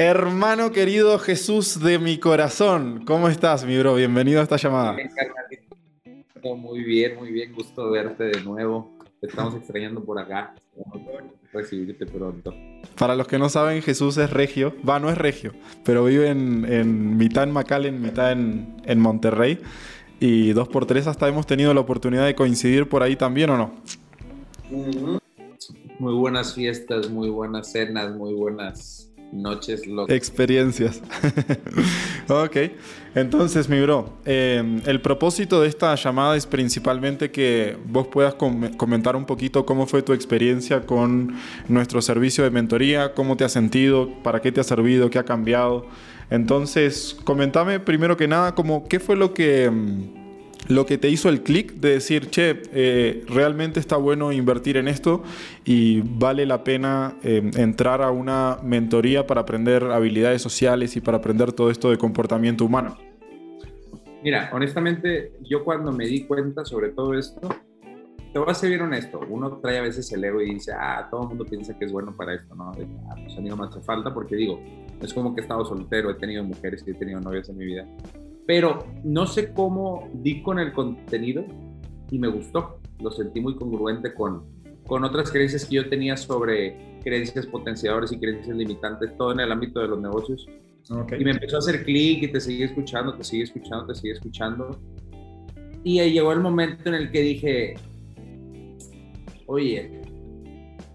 Hermano querido Jesús de mi corazón, ¿cómo estás, mi bro? Bienvenido a esta llamada. Muy bien, muy bien, gusto verte de nuevo. Te estamos extrañando por acá. Recibirte pronto. Para los que no saben, Jesús es regio. Va, no es regio, pero vive en, mitad en McAllen, mitad en, en Monterrey. Y dos por tres hasta hemos tenido la oportunidad de coincidir por ahí también, ¿o no? Muy buenas fiestas, muy buenas cenas, muy buenas noches locas. Experiencias. ok. Entonces, mi bro, eh, el propósito de esta llamada es principalmente que vos puedas comentar un poquito cómo fue tu experiencia con nuestro servicio de mentoría, cómo te has sentido, para qué te ha servido, qué ha cambiado. Entonces, comentame primero que nada, como, qué fue lo que mm, lo que te hizo el clic de decir, che, eh, realmente está bueno invertir en esto y vale la pena eh, entrar a una mentoría para aprender habilidades sociales y para aprender todo esto de comportamiento humano? Mira, honestamente, yo cuando me di cuenta sobre todo esto, te voy a ser honesto, uno trae a veces el ego y dice, ah, todo el mundo piensa que es bueno para esto, ¿no? Ah, pues a mí no me hace falta porque digo, es como que he estado soltero, he tenido mujeres y he tenido novias en mi vida pero no sé cómo di con el contenido y me gustó. Lo sentí muy congruente con, con otras creencias que yo tenía sobre creencias potenciadores y creencias limitantes, todo en el ámbito de los negocios. Y me empezó a hacer clic y te seguí escuchando, te sigue escuchando, te sigue escuchando. Y ahí llegó el momento en el que dije, oye,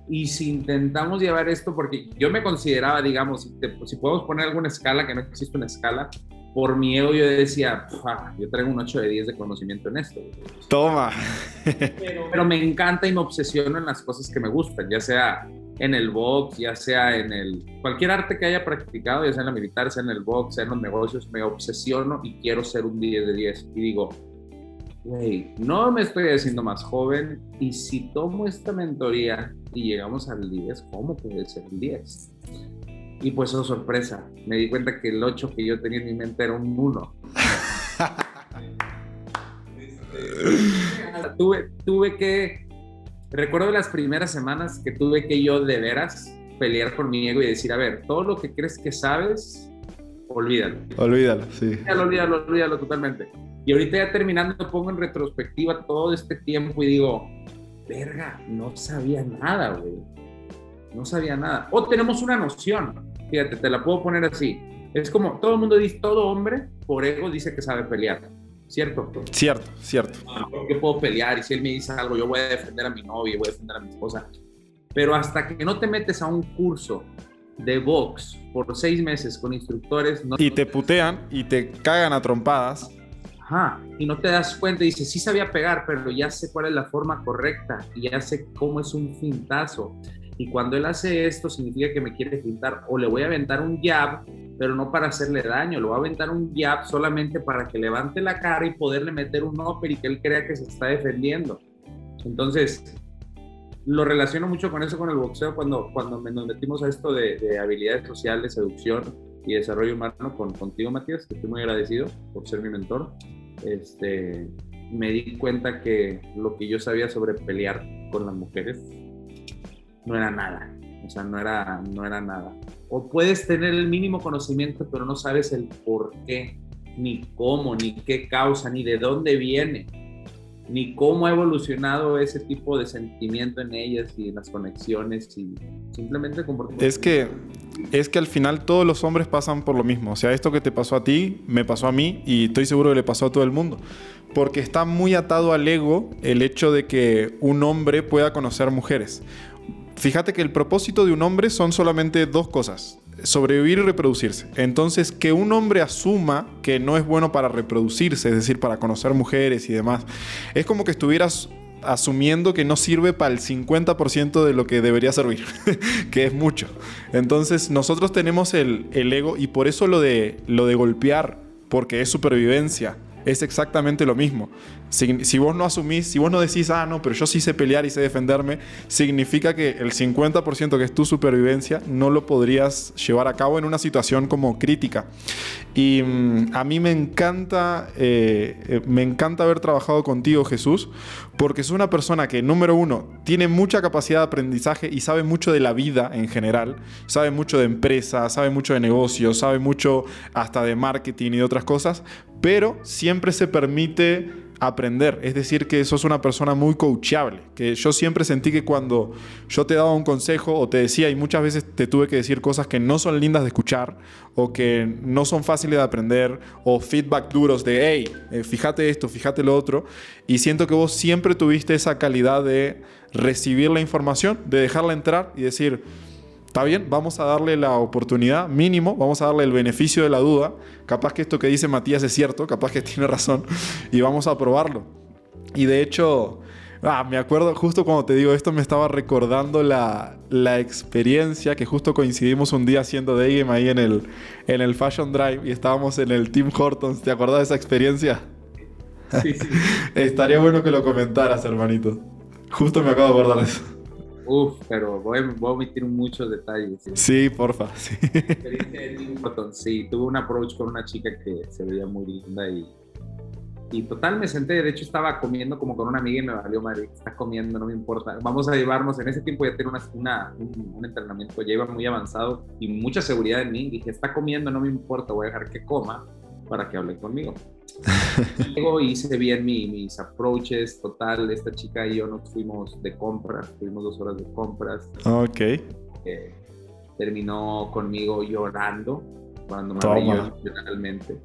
y si intentamos llevar esto, porque yo me consideraba, digamos, si, si podemos poner alguna escala, que no existe una escala, por mi ego yo decía, yo traigo un 8 de 10 de conocimiento en esto. Toma. Pero, me encanta y me obsesiono en las cosas que me gustan, ya sea en el box, ya sea en el cualquier arte que haya practicado, ya sea en la militar, sea en el box, sea en los negocios, me obsesiono y quiero ser un 10 de 10. Y digo, güey, no me estoy haciendo más joven y si tomo esta mentoría y llegamos al 10, ¿cómo puede ser el 10? Y pues, oh sorpresa, me di cuenta que el 8 que yo tenía en mi mente era un 1. tuve, tuve que, recuerdo las primeras semanas que tuve que yo de veras pelear por mi ego y decir, a ver, todo lo que crees que sabes, olvídalo. Olvídalo, sí. Olvídalo, olvídalo, totalmente. Y ahorita ya terminando pongo en retrospectiva todo este tiempo y digo, verga, no sabía nada, güey. No sabía nada. O tenemos una noción. Fíjate, te la puedo poner así. Es como todo el mundo dice, todo hombre por ego dice que sabe pelear. ¿Cierto? Cierto, cierto. Ah, porque puedo pelear y si él me dice algo, yo voy a defender a mi novia, voy a defender a mi esposa. Pero hasta que no te metes a un curso de box por seis meses con instructores. y te putean y te cagan a trompadas. Ajá, y no te das cuenta y dices, sí sabía pegar, pero ya sé cuál es la forma correcta y ya sé cómo es un fintazo. Y cuando él hace esto, significa que me quiere pintar o le voy a aventar un jab, pero no para hacerle daño, le voy a aventar un jab solamente para que levante la cara y poderle meter un upper y que él crea que se está defendiendo. Entonces, lo relaciono mucho con eso, con el boxeo, cuando, cuando nos metimos a esto de, habilidades sociales, seducción y desarrollo humano con, contigo, Matías, que estoy muy agradecido por ser mi mentor. Este, me di cuenta que lo que yo sabía sobre pelear con las mujeres no era nada. O sea, no era, no era nada. O puedes tener el mínimo conocimiento, pero no sabes el por qué, ni cómo, ni qué causa, ni de dónde viene, ni cómo ha evolucionado ese tipo de sentimiento en ellas y en las conexiones y simplemente comportamiento. Es que, es que al final todos los hombres pasan por lo mismo. O sea, esto que te pasó a ti, me pasó a mí y estoy seguro que le pasó a todo el mundo. Porque está muy atado al ego el hecho de que un hombre pueda conocer mujeres. Fíjate que el propósito de un hombre son solamente dos cosas, sobrevivir y reproducirse. Entonces, que un hombre asuma que no es bueno para reproducirse, es decir, para conocer mujeres y demás, es como que estuvieras asumiendo que no sirve para el 50% de lo que debería servir, que es mucho. Entonces, nosotros tenemos el, ego y por eso lo de, lo de golpear, porque es supervivencia, es exactamente lo mismo. Si, vos no asumís, si vos no decís, ah, no, pero yo sí sé pelear y sé defenderme, significa que el 50% que es tu supervivencia no lo podrías llevar a cabo en una situación como crítica. Y mm, a mí me encanta, eh, eh, me encanta haber trabajado contigo, Jesús, porque es una persona que, número uno, tiene mucha capacidad de aprendizaje y sabe mucho de la vida en general, sabe mucho de empresas, sabe mucho de negocios, sabe mucho hasta de marketing y de otras cosas, pero siempre se permite aprender. Es decir, que sos una persona muy coachable. Que yo siempre sentí que cuando yo te daba un consejo o te decía, y muchas veces te tuve que decir cosas que no son lindas de escuchar o que no son fáciles de aprender o feedback duros de, hey, eh, fíjate esto, fíjate lo otro. Y siento que vos siempre tuviste esa calidad de recibir la información, de dejarla entrar y decir, Está bien, vamos a darle la oportunidad mínimo, vamos a darle el beneficio de la duda. Capaz que esto que dice Matías es cierto, capaz que tiene razón y vamos a probarlo. Y de hecho, ah, me acuerdo justo cuando te digo esto, me estaba recordando la, la experiencia que justo coincidimos un día haciendo game ahí en el, en el Fashion Drive y estábamos en el Team Hortons. ¿Te acuerdas de esa experiencia? Sí, sí. Estaría bueno que lo comentaras, hermanito. Justo me acabo de acordar de eso. Uf, pero voy, voy, a omitir muchos detalles. Sí, porfa. Sí. sí, tuve un approach con una chica que se veía muy linda y, y total me senté. De hecho, estaba comiendo como con una amiga y me valió madre. Está comiendo, no me importa. Vamos a llevarnos. En ese tiempo ya tenía una, una un, un, entrenamiento, ya iba muy avanzado y mucha seguridad en mí. Dije, está comiendo, no me importa, voy a dejar que coma para que hable conmigo. Luego hice bien mis approaches, total, esta chica y yo nos fuimos de compras, tuvimos dos horas de compras. Ok. Eh, terminó conmigo llorando cuando me habló literalmente,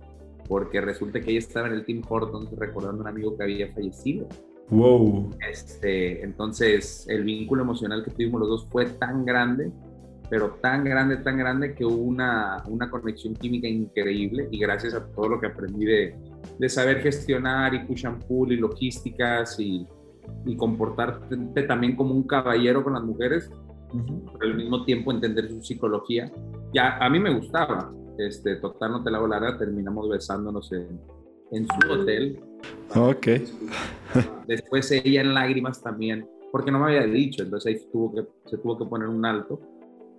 porque resulta que ella estaba en el Team Hortons recordando a un amigo que había fallecido. Wow. Este, entonces, el vínculo emocional que tuvimos los dos fue tan grande pero tan grande, tan grande que hubo una, una conexión química increíble y gracias a todo lo que aprendí de, de saber gestionar y push and pull y logísticas y, y comportarte también como un caballero con las mujeres, pero al mismo tiempo entender su psicología. Ya, a mí me gustaba, este, total, no te la volará, terminamos besándonos en, en su hotel. Ok. Después ella en lágrimas también, porque no me había dicho, entonces ahí tuvo que, se tuvo que poner un alto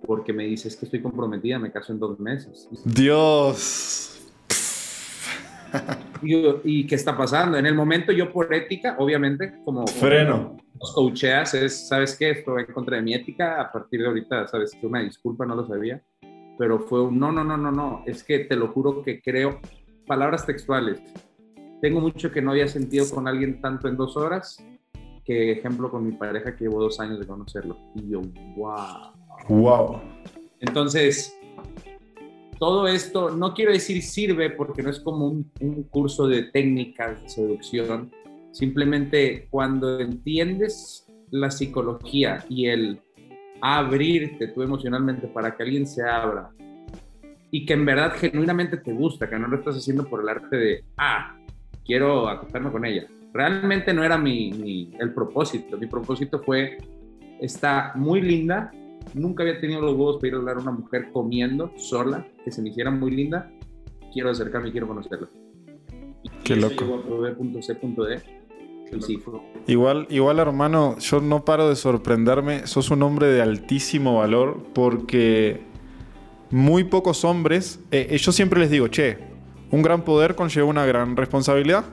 porque me dice, es que estoy comprometida, me caso en dos meses. Dios. Y, qué está pasando? En el momento yo por ética, obviamente, como... Freno. Los coacheas es, ¿sabes qué? Esto en contra de mi ética, a partir de ahorita, ¿sabes? Una disculpa, no lo sabía, pero fue un, no, no, no, no, no, es que te lo juro que creo, palabras textuales, tengo mucho que no había sentido con alguien tanto en dos horas, que ejemplo con mi pareja que llevo dos años de conocerlo. Y yo, wow. Wow. Entonces, todo esto, no quiero decir sirve porque no es como un, curso de técnicas de seducción, simplemente cuando entiendes la psicología y el abrirte tú emocionalmente para que alguien se abra y que en verdad genuinamente te gusta, que no lo estás haciendo por el arte de, ah, quiero acostarme con ella. Realmente no era mi, mi el propósito, mi propósito fue, está muy linda, Nunca había tenido los huevos para ir a hablar a una mujer comiendo sola, que se me hiciera muy linda. Quiero acercarme y quiero conocerla. Qué loco. Igual, igual, hermano, yo no paro de sorprenderme. Sos un hombre de altísimo valor porque muy pocos hombres. Eh, yo siempre les digo, che, un gran poder conlleva una gran responsabilidad.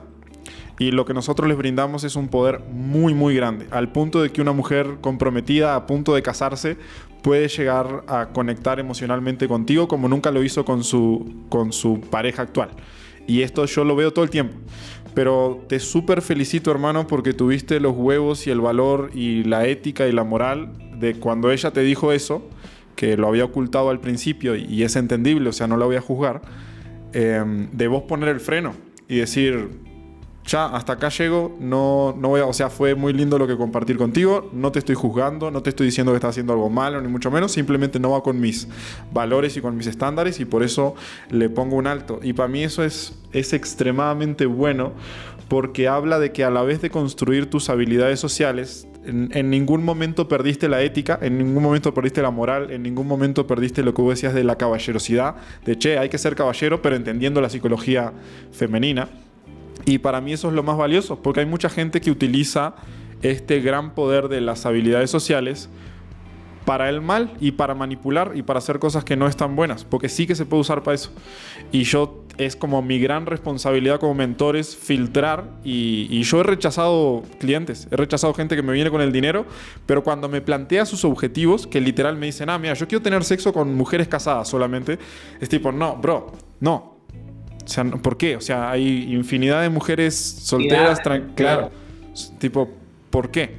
Y lo que nosotros les brindamos es un poder muy, muy grande, al punto de que una mujer comprometida, a punto de casarse, puede llegar a conectar emocionalmente contigo como nunca lo hizo con su, con su pareja actual. Y esto yo lo veo todo el tiempo. Pero te súper felicito, hermano, porque tuviste los huevos y el valor y la ética y la moral de cuando ella te dijo eso, que lo había ocultado al principio y es entendible, o sea, no la voy a juzgar, eh, de vos poner el freno y decir, ya hasta acá llego, no, no voy a, o sea, fue muy lindo lo que compartir contigo, no te estoy juzgando, no te estoy diciendo que estás haciendo algo malo, ni mucho menos, simplemente no va con mis valores y con mis estándares y por eso le pongo un alto. Y para mí eso es, es extremadamente bueno porque habla de que a la vez de construir tus habilidades sociales, en, en, ningún momento perdiste la ética, en ningún momento perdiste la moral, en ningún momento perdiste lo que vos decías de la caballerosidad, de che, hay que ser caballero, pero entendiendo la psicología femenina Y para mí eso es lo más valioso, porque hay mucha gente que utiliza este gran poder de las habilidades sociales para el mal y para manipular y para hacer cosas que no están buenas, porque sí que se puede usar para eso. Y yo es como mi gran responsabilidad como mentor es filtrar y, yo he rechazado clientes, he rechazado gente que me viene con el dinero, pero cuando me plantea sus objetivos, que literal me dicen, ah, mira, yo quiero tener sexo con mujeres casadas solamente, es tipo, no, bro, no. O sea, ¿por qué? O sea, hay infinidad de mujeres solteras, claro. Tipo, ¿por qué?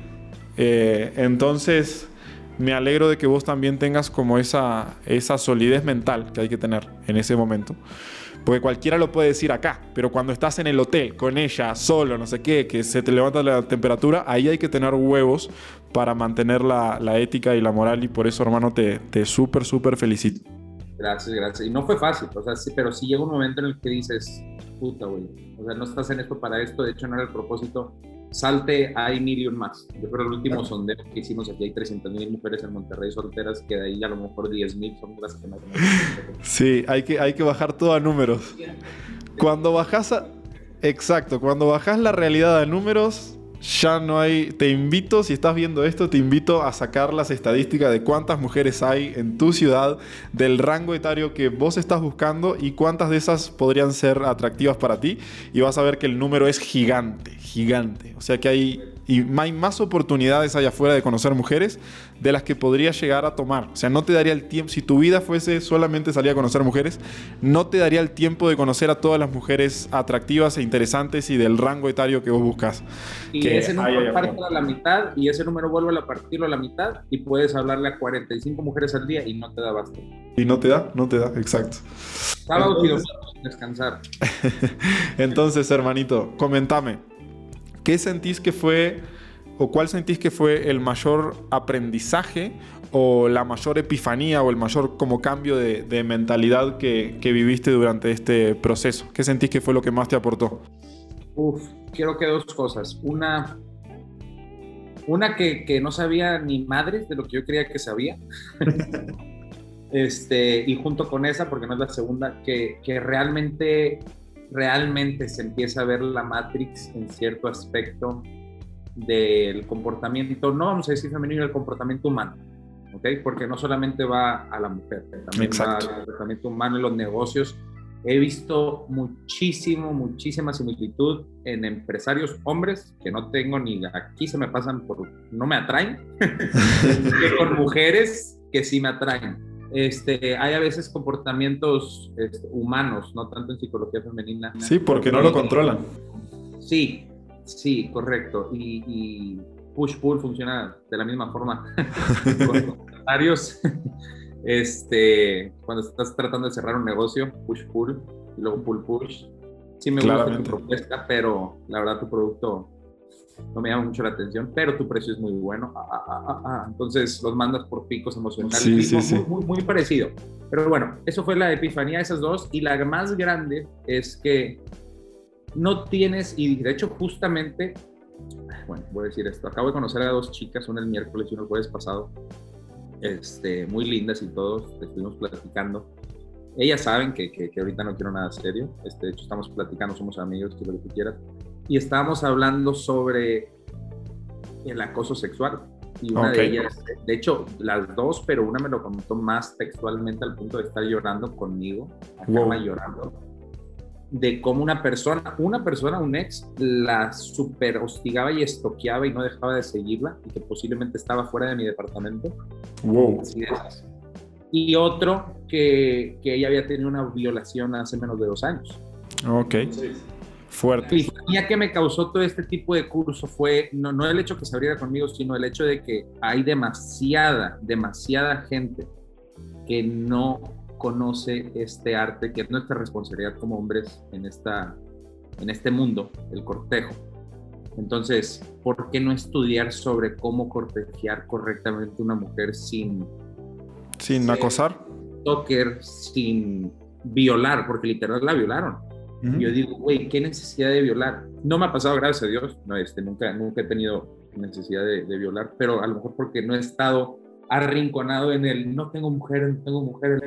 Eh, entonces me alegro de que vos también tengas como esa, esa solidez mental que hay que tener en ese momento. Porque cualquiera lo puede decir acá, pero cuando estás en el hotel con ella, solo, no sé qué, que se te levanta la temperatura, ahí hay que tener huevos para mantener la, la ética y la moral y por eso, hermano, te, te súper, súper felicito. Gracias, gracias. Y no fue fácil, o sea, sí, pero sí llega un momento en el que dices, puta, güey, o sea, no estás en esto para esto, de hecho no era el propósito, salte hay mil más. Yo creo que el último sondeo que hicimos aquí hay 300 mil mujeres en Monterrey solteras, que de ahí a lo mejor 10 mil son las que más. Sí, hay que, hay que bajar todo a números. Cuando bajas a... Exacto, cuando bajas la realidad a números, ya no hay. Te invito, si estás viendo esto, te invito a sacar las estadísticas de cuántas mujeres hay en tu ciudad, del rango etario que vos estás buscando y cuántas de esas podrían ser atractivas para ti. Y vas a ver que el número es gigante, gigante. O sea que hay y hay más oportunidades allá afuera de conocer mujeres de las que podrías llegar a tomar. O sea, no te daría el tiempo, si tu vida fuese solamente salir a conocer mujeres, no te daría el tiempo de conocer a todas las mujeres atractivas e interesantes y del rango etario que vos buscas. Y ese número parte a la mitad y ese número vuelve a partirlo a la mitad y puedes hablarle a 45 mujeres al día y no te da basta. Y no te da, no te da, exacto. Entonces, descansar. Entonces, hermanito, comentame. ¿Qué sentís que fue o cuál sentís que fue el mayor aprendizaje o la mayor epifanía o el mayor como cambio de, mentalidad que, viviste durante este proceso? ¿Qué sentís que fue lo que más te aportó? Uf, quiero que dos cosas. Una, una que, no sabía ni madres de lo que yo creía que sabía. este, y junto con esa, porque no es la segunda, que, que realmente realmente se empieza a ver la Matrix en cierto aspecto del comportamiento, no vamos a decir femenino, el comportamiento humano, ¿ok? Porque no solamente va a la mujer, también va al comportamiento humano en los negocios. He visto muchísimo, muchísima similitud en empresarios hombres que no tengo ni aquí se me pasan por, no me atraen, que con mujeres que sí me atraen este, hay a veces comportamientos este, humanos, no tanto en psicología femenina. Sí, porque no lo controlan. Sí, sí, correcto. Y, push-pull funciona de la misma forma. Con varios, este, cuando estás tratando de cerrar un negocio, push-pull y luego pull-push. Sí me gusta tu propuesta, pero la verdad tu producto no me llama mucho la atención, pero tu precio es muy bueno. Ah, ah, ah, Entonces los mandas por picos emocionales. Sí, sí, sí. Muy, muy, parecido. Pero bueno, eso fue la epifanía de esas dos. Y la más grande es que no tienes, y de hecho justamente, bueno, voy a decir esto, acabo de conocer a dos chicas, una el miércoles y una el jueves pasado, este, muy lindas y todos, estuvimos platicando. Ellas saben que, que, que ahorita no quiero nada serio, este, de hecho estamos platicando, somos amigos, que lo que quieras y estábamos hablando sobre el acoso sexual. Y una de ellas, de hecho, las dos, pero una me lo contó más textualmente al punto de estar llorando conmigo, acá llorando, de cómo una persona, una persona, un ex, la super hostigaba y estoqueaba y no dejaba de seguirla y que posiblemente estaba fuera de mi departamento. Wow. Y otro que, que ella había tenido una violación hace menos de dos años. Ok. Fuerte. La que me causó todo este tipo de curso fue no, no el hecho que se abriera conmigo, sino el hecho de que hay demasiada, demasiada gente que no conoce este arte, que es nuestra responsabilidad como hombres en, esta, en este mundo, el cortejo. Entonces, ¿por qué no estudiar sobre cómo cortejar correctamente una mujer sin... Sin acosar. Toker, sin violar, porque literal la violaron. Yo digo, güey, ¿qué necesidad de violar? No me ha pasado, gracias a Dios, no, este, nunca, nunca he tenido necesidad de, violar, pero a lo mejor porque no he estado arrinconado en el no tengo mujer, no tengo mujer.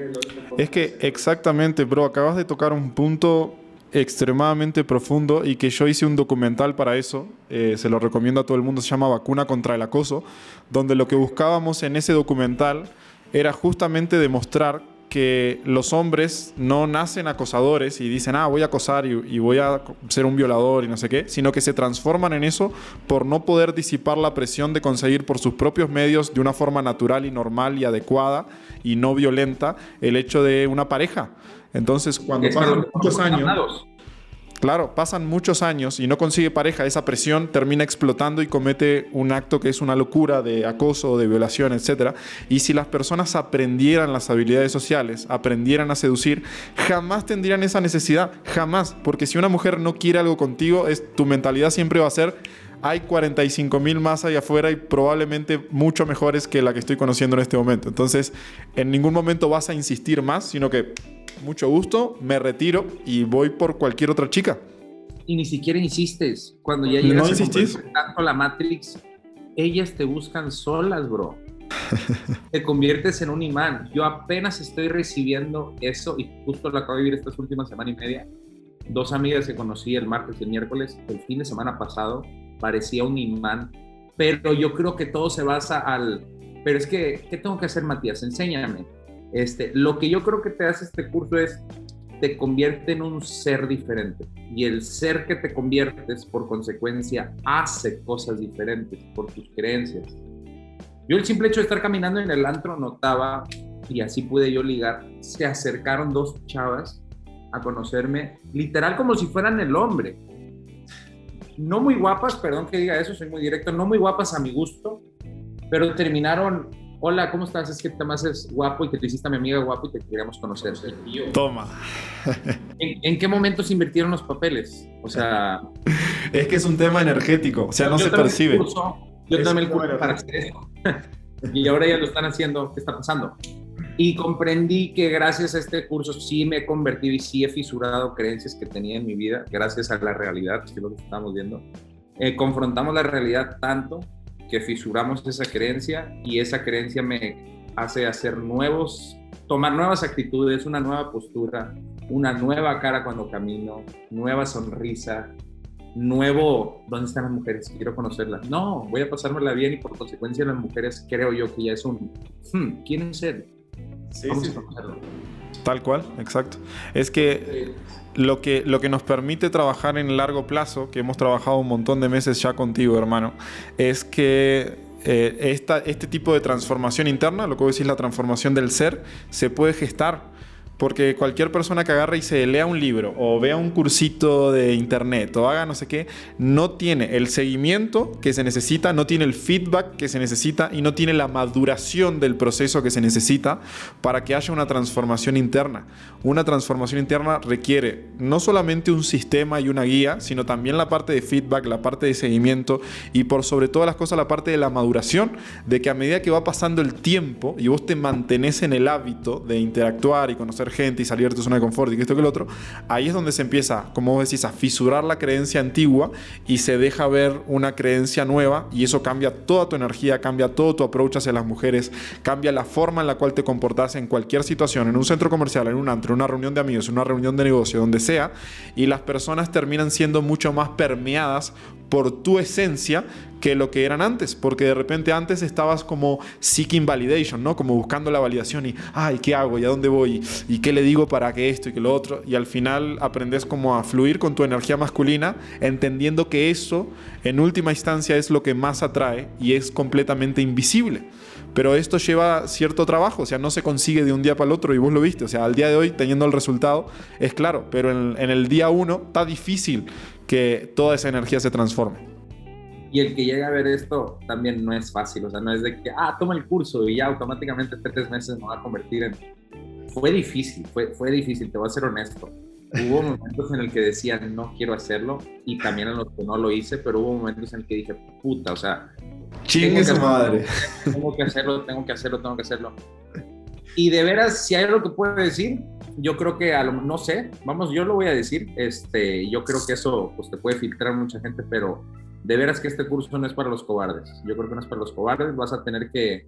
Es que exactamente, bro, acabas de tocar un punto extremadamente profundo y que yo hice un documental para eso, eh, se lo recomiendo a todo el mundo, se llama Vacuna contra el Acoso, donde lo que buscábamos en ese documental era justamente demostrar que los hombres no nacen acosadores y dicen, ah, voy a acosar y, voy a ser un violador y no sé qué, sino que se transforman en eso por no poder disipar la presión de conseguir por sus propios medios de una forma natural y normal y adecuada y no violenta el hecho de una pareja. Entonces, cuando pasan muchos años... Claro, pasan muchos años y no consigue pareja, esa presión termina explotando y comete un acto que es una locura de acoso, de violación, etc. Y si las personas aprendieran las habilidades sociales, aprendieran a seducir, jamás tendrían esa necesidad, jamás. Porque si una mujer no quiere algo contigo, es, tu mentalidad siempre va a ser, hay 45 mil más allá afuera y probablemente mucho mejores que la que estoy conociendo en este momento. Entonces, en ningún momento vas a insistir más, sino que mucho gusto, me retiro y voy por cualquier otra chica. Y ni siquiera insistes. Cuando ya llegas ¿No tanto la Matrix, ellas te buscan solas, bro. te conviertes en un imán. Yo apenas estoy recibiendo eso y justo lo acabo de vivir estas últimas semana y media. Dos amigas que conocí el martes y el miércoles, el fin de semana pasado, parecía un imán. Pero yo creo que todo se basa al... Pero es que, ¿qué tengo que hacer, Matías? Enséñame este, lo que yo creo que te hace este curso es, te convierte en un ser diferente. Y el ser que te conviertes, por consecuencia, hace cosas diferentes por tus creencias. Yo el simple hecho de estar caminando en el antro notaba, y así pude yo ligar, se acercaron dos chavas a conocerme, literal como si fueran el hombre. No muy guapas, perdón que diga eso, soy muy directo, no muy guapas a mi gusto, pero terminaron hola, ¿cómo estás? Es que te es guapo y que te hiciste a mi amiga guapo y te queríamos conocer. Toma. ¿En, qué momentos invirtieron los papeles? O sea... es que es un tema energético, o sea, no se percibe. yo también el curso para hacer eso. y ahora ya lo están haciendo, ¿qué está pasando? Y comprendí que gracias a este curso sí me he convertido y sí he fisurado creencias que tenía en mi vida, gracias a la realidad, que es lo que estamos viendo. Eh, confrontamos la realidad tanto que fisuramos esa creencia y esa creencia me hace hacer nuevos, tomar nuevas actitudes, una nueva postura, una nueva cara cuando camino, nueva sonrisa, nuevo, ¿dónde están las mujeres? Quiero conocerlas. No, voy a pasármela bien y por consecuencia las mujeres creo yo que ya es un, hmm, ¿quién es él? Vamos a conocerlo. Tal cual, exacto. Es que lo que, lo que nos permite trabajar en largo plazo, que hemos trabajado un montón de meses ya contigo, hermano, es que eh, esta, este tipo de transformación interna, lo que vos decís, la transformación del ser, se puede gestar porque cualquier persona que agarre y se lea un libro o vea un cursito de internet o haga no sé qué, no tiene el seguimiento que se necesita, no tiene el feedback que se necesita y no tiene la maduración del proceso que se necesita para que haya una transformación interna. Una transformación interna requiere no solamente un sistema y una guía, sino también la parte de feedback, la parte de seguimiento y por sobre todas las cosas la parte de la maduración, de que a medida que va pasando el tiempo y vos te mantenés en el hábito de interactuar y conocer gente y salir de tu zona de confort y que esto que el otro, ahí es donde se empieza, como vos decís, a fisurar la creencia antigua y se deja ver una creencia nueva y eso cambia toda tu energía, cambia todo tu approach hacia las mujeres, cambia la forma en la cual te comportas en cualquier situación, en un centro comercial, en un antro, en una reunión de amigos, en una reunión de negocio, donde sea, y las personas terminan siendo mucho más permeadas por tu esencia que lo que eran antes, porque de repente antes estabas como seeking validation, ¿no? Como buscando la validación y, ay, ¿qué hago? ¿Y a dónde voy? ¿Y qué le digo para que esto y que lo otro? Y al final aprendes como a fluir con tu energía masculina, entendiendo que eso en última instancia es lo que más atrae y es completamente invisible. Pero esto lleva cierto trabajo, o sea, no se consigue de un día para el otro y vos lo viste, o sea, al día de hoy teniendo el resultado es claro, pero en, en el día uno está difícil que toda esa energía se transforme. Y el que llegue a ver esto también no es fácil, o sea, no es de que, ah, toma el curso y ya automáticamente en tres meses me va a convertir en... Fue difícil, fue, fue difícil, te voy a ser honesto. Hubo momentos en el que decía, no quiero hacerlo, y también en los que no lo hice, pero hubo momentos en el que dije, puta, o sea... Chingue su madre. Tengo que hacerlo, tengo que hacerlo, tengo que hacerlo. Y de veras, si hay algo que puedo decir, yo creo que, a lo, no sé, vamos, yo lo voy a decir, este, yo creo que eso pues, te puede filtrar mucha gente, pero de veras que este curso no es para los cobardes. Yo creo que no es para los cobardes, vas a tener que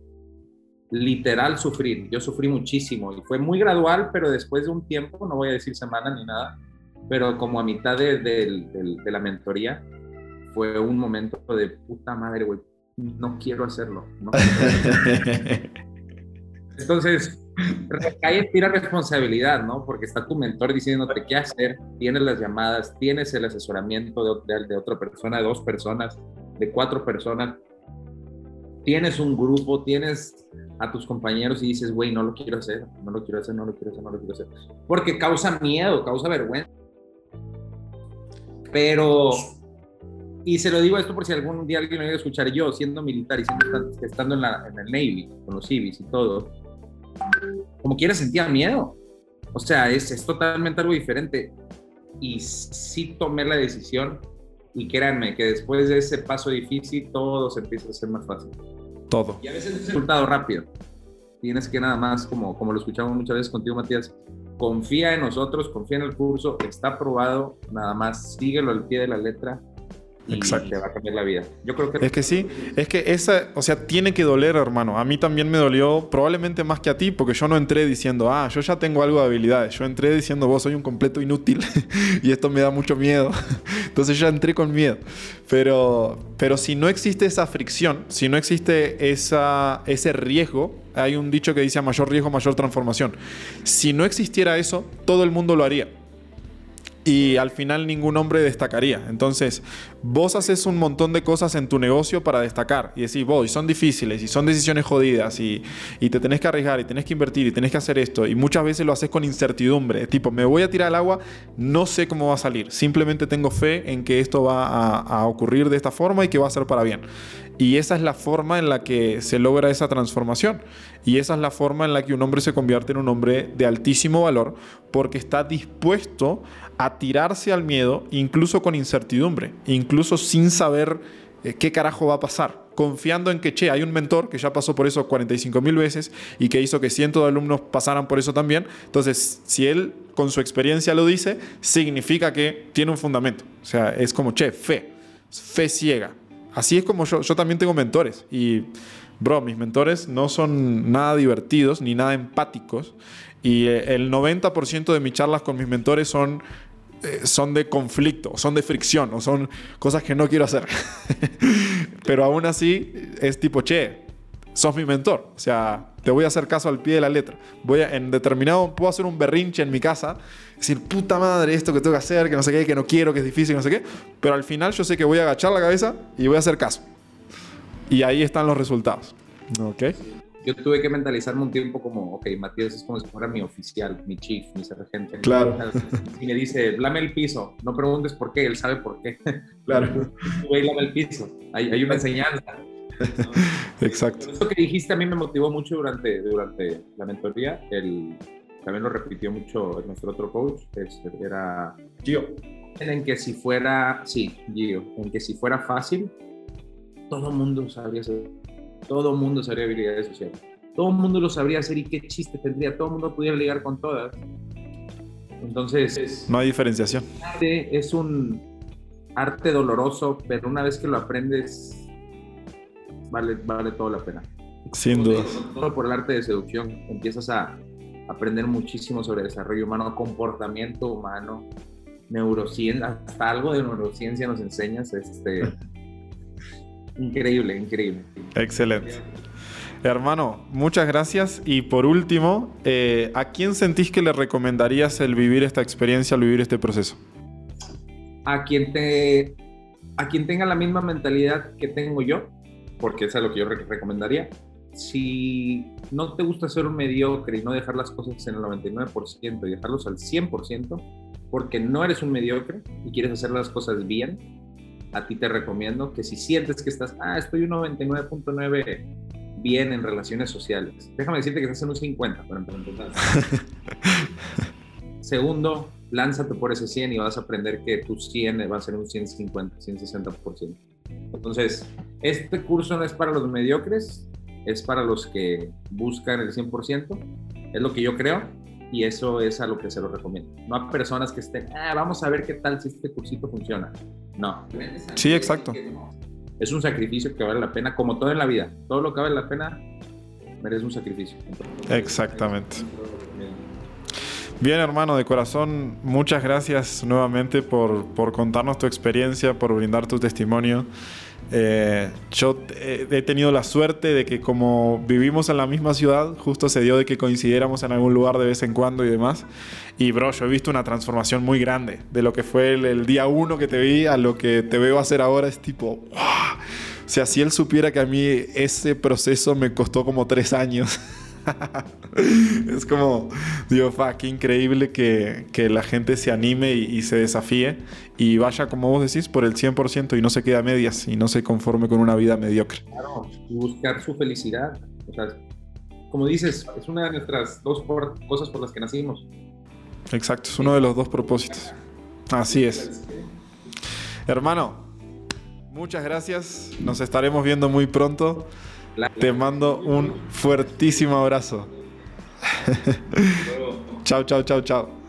literal sufrir. Yo sufrí muchísimo y fue muy gradual, pero después de un tiempo, no voy a decir semana ni nada, pero como a mitad de, de la mentoría fue un momento de puta madre, güey, no quiero hacerlo. No Entonces, recae en ti la responsabilidad, ¿no? Porque está tu mentor diciéndote qué hacer, tienes las llamadas, tienes el asesoramiento de, de, otra persona, de dos personas, de cuatro personas, tienes un grupo, tienes a tus compañeros y dices, güey, no lo quiero hacer, no lo quiero hacer, no lo quiero hacer, no lo quiero hacer. Porque causa miedo, causa vergüenza. Pero y se lo digo esto por si algún día alguien lo a escuchar yo, siendo militar y siendo, estando en, la, en el Navy, con los civis y todo, como quiera sentía miedo. O sea, es, es totalmente algo diferente. Y sí tomé la decisión y créanme que después de ese paso difícil todo se empieza a hacer más fácil. Todo. Y a veces es resultado rápido. Tienes que nada más, como, como lo escuchamos muchas veces contigo, Matías, confía en nosotros, confía en el curso, está aprobado, nada más síguelo al pie de la letra Exacto. te va a cambiar la vida. Yo creo que... Es que sí, es que esa, o sea, tiene que doler, hermano. A mí también me dolió, probablemente más que a ti, porque yo no entré diciendo, ah, yo ya tengo algo de habilidades. Yo entré diciendo, vos soy un completo inútil y esto me da mucho miedo. Entonces ya entré con miedo. Pero, pero si no existe esa fricción, si no existe esa, ese riesgo, hay un dicho que dice a mayor riesgo, mayor transformación. Si no existiera eso, todo el mundo lo haría y al final ningún hombre destacaría. Entonces, vos haces un montón de cosas en tu negocio para destacar y decís, vos, son difíciles y son decisiones jodidas y, y, te tenés que arriesgar y tenés que invertir y tenés que hacer esto y muchas veces lo haces con incertidumbre, tipo, me voy a tirar al agua, no sé cómo va a salir, simplemente tengo fe en que esto va a, a ocurrir de esta forma y que va a ser para bien. Y esa es la forma en la que se logra esa transformación. Y esa es la forma en la que un hombre se convierte en un hombre de altísimo valor porque está dispuesto a tirarse al miedo, incluso con incertidumbre, incluso sin saber eh, qué carajo va a pasar, confiando en que, che, hay un mentor que ya pasó por eso 45 mil veces y que hizo que cientos de alumnos pasaran por eso también. Entonces, si él con su experiencia lo dice, significa que tiene un fundamento. O sea, es como, che, fe, fe ciega. Así es como yo, también tengo mentores y, bro, mis mentores no son nada divertidos ni nada empáticos y eh, el 90% de mis charlas con mis mentores son son de conflicto, son de fricción, o son cosas que no quiero hacer. Pero aún así es tipo, che, sos mi mentor. O sea, te voy a hacer caso al pie de la letra. Voy a, en determinado, puedo hacer un berrinche en mi casa, decir, puta madre, esto que tengo que hacer, que no sé qué, que no quiero, que es difícil, no sé qué. Pero al final yo sé que voy a agachar la cabeza y voy a hacer caso. Y ahí están los resultados. ¿Ok? Yo tuve que mentalizarme un tiempo como, ok, Matías es como si fuera mi oficial, mi chief, mi sargento. Claro. Y me dice, lame el piso, no preguntes por qué, él sabe por qué. Claro. Güey, lame el piso, hay, hay una enseñanza. Exacto. Eso que dijiste a mí me motivó mucho durante, durante la mentoría. El, también lo repitió mucho nuestro otro coach, este, era Gio. En que si fuera, sí, Gio, en que si fuera fácil, todo el mundo sabría hacer todo mundo sabría habilidades sociales. Todo el mundo lo sabría hacer y qué chiste tendría. Todo el mundo pudiera ligar con todas. Entonces. No hay diferenciación. Arte es un arte doloroso, pero una vez que lo aprendes, vale, vale toda la pena. Sin duda. Todo por el arte de seducción. Empiezas a aprender muchísimo sobre desarrollo humano, comportamiento humano, neurociencia, hasta algo de neurociencia nos enseñas. Este, Increíble, increíble. Excelente. Hermano, muchas gracias. Y por último, eh, ¿a quién sentís que le recomendarías el vivir esta experiencia, el vivir este proceso? A quien, te, a quien tenga la misma mentalidad que tengo yo, porque eso es lo que yo recomendaría. Si no te gusta ser un mediocre y no dejar las cosas en el 99% y dejarlos al 100%, porque no eres un mediocre y quieres hacer las cosas bien, a ti te recomiendo que si sientes que estás, ah, estoy un 99.9 bien en relaciones sociales, déjame decirte que estás en un 50 para empezar. Segundo, lánzate por ese 100 y vas a aprender que tu 100 va a ser un 150, 160%. Entonces, este curso no es para los mediocres, es para los que buscan el 100%, es lo que yo creo y eso es a lo que se lo recomiendo. No a personas que estén, ah, vamos a ver qué tal si este cursito funciona. No. Sí, exacto. Es un sacrificio que vale la pena, como todo en la vida. Todo lo que vale la pena merece un sacrificio. Exactamente. Bien, hermano, de corazón, muchas gracias nuevamente por, por contarnos tu experiencia, por brindar tu testimonio. Eh, yo eh, he tenido la suerte de que como vivimos en la misma ciudad, justo se dio de que coincidiéramos en algún lugar de vez en cuando y demás. Y bro, yo he visto una transformación muy grande de lo que fue el, día uno que te vi a lo que te veo hacer ahora. Es tipo, ¡wow! O sea, si él supiera que a mí ese proceso me costó como tres años. es como, digo, fa, qué increíble que, que, la gente se anime y, se desafíe y vaya, como vos decís, por el 100% y no se quede a medias y no se conforme con una vida mediocre. Claro, buscar su felicidad. O sea, como dices, es una de nuestras dos cosas por las que nacimos. Exacto, es uno de los dos propósitos. Así es. Hermano, muchas gracias. Nos estaremos viendo muy pronto. Te mando un fuertísimo abrazo. chao, chao, chao, chao.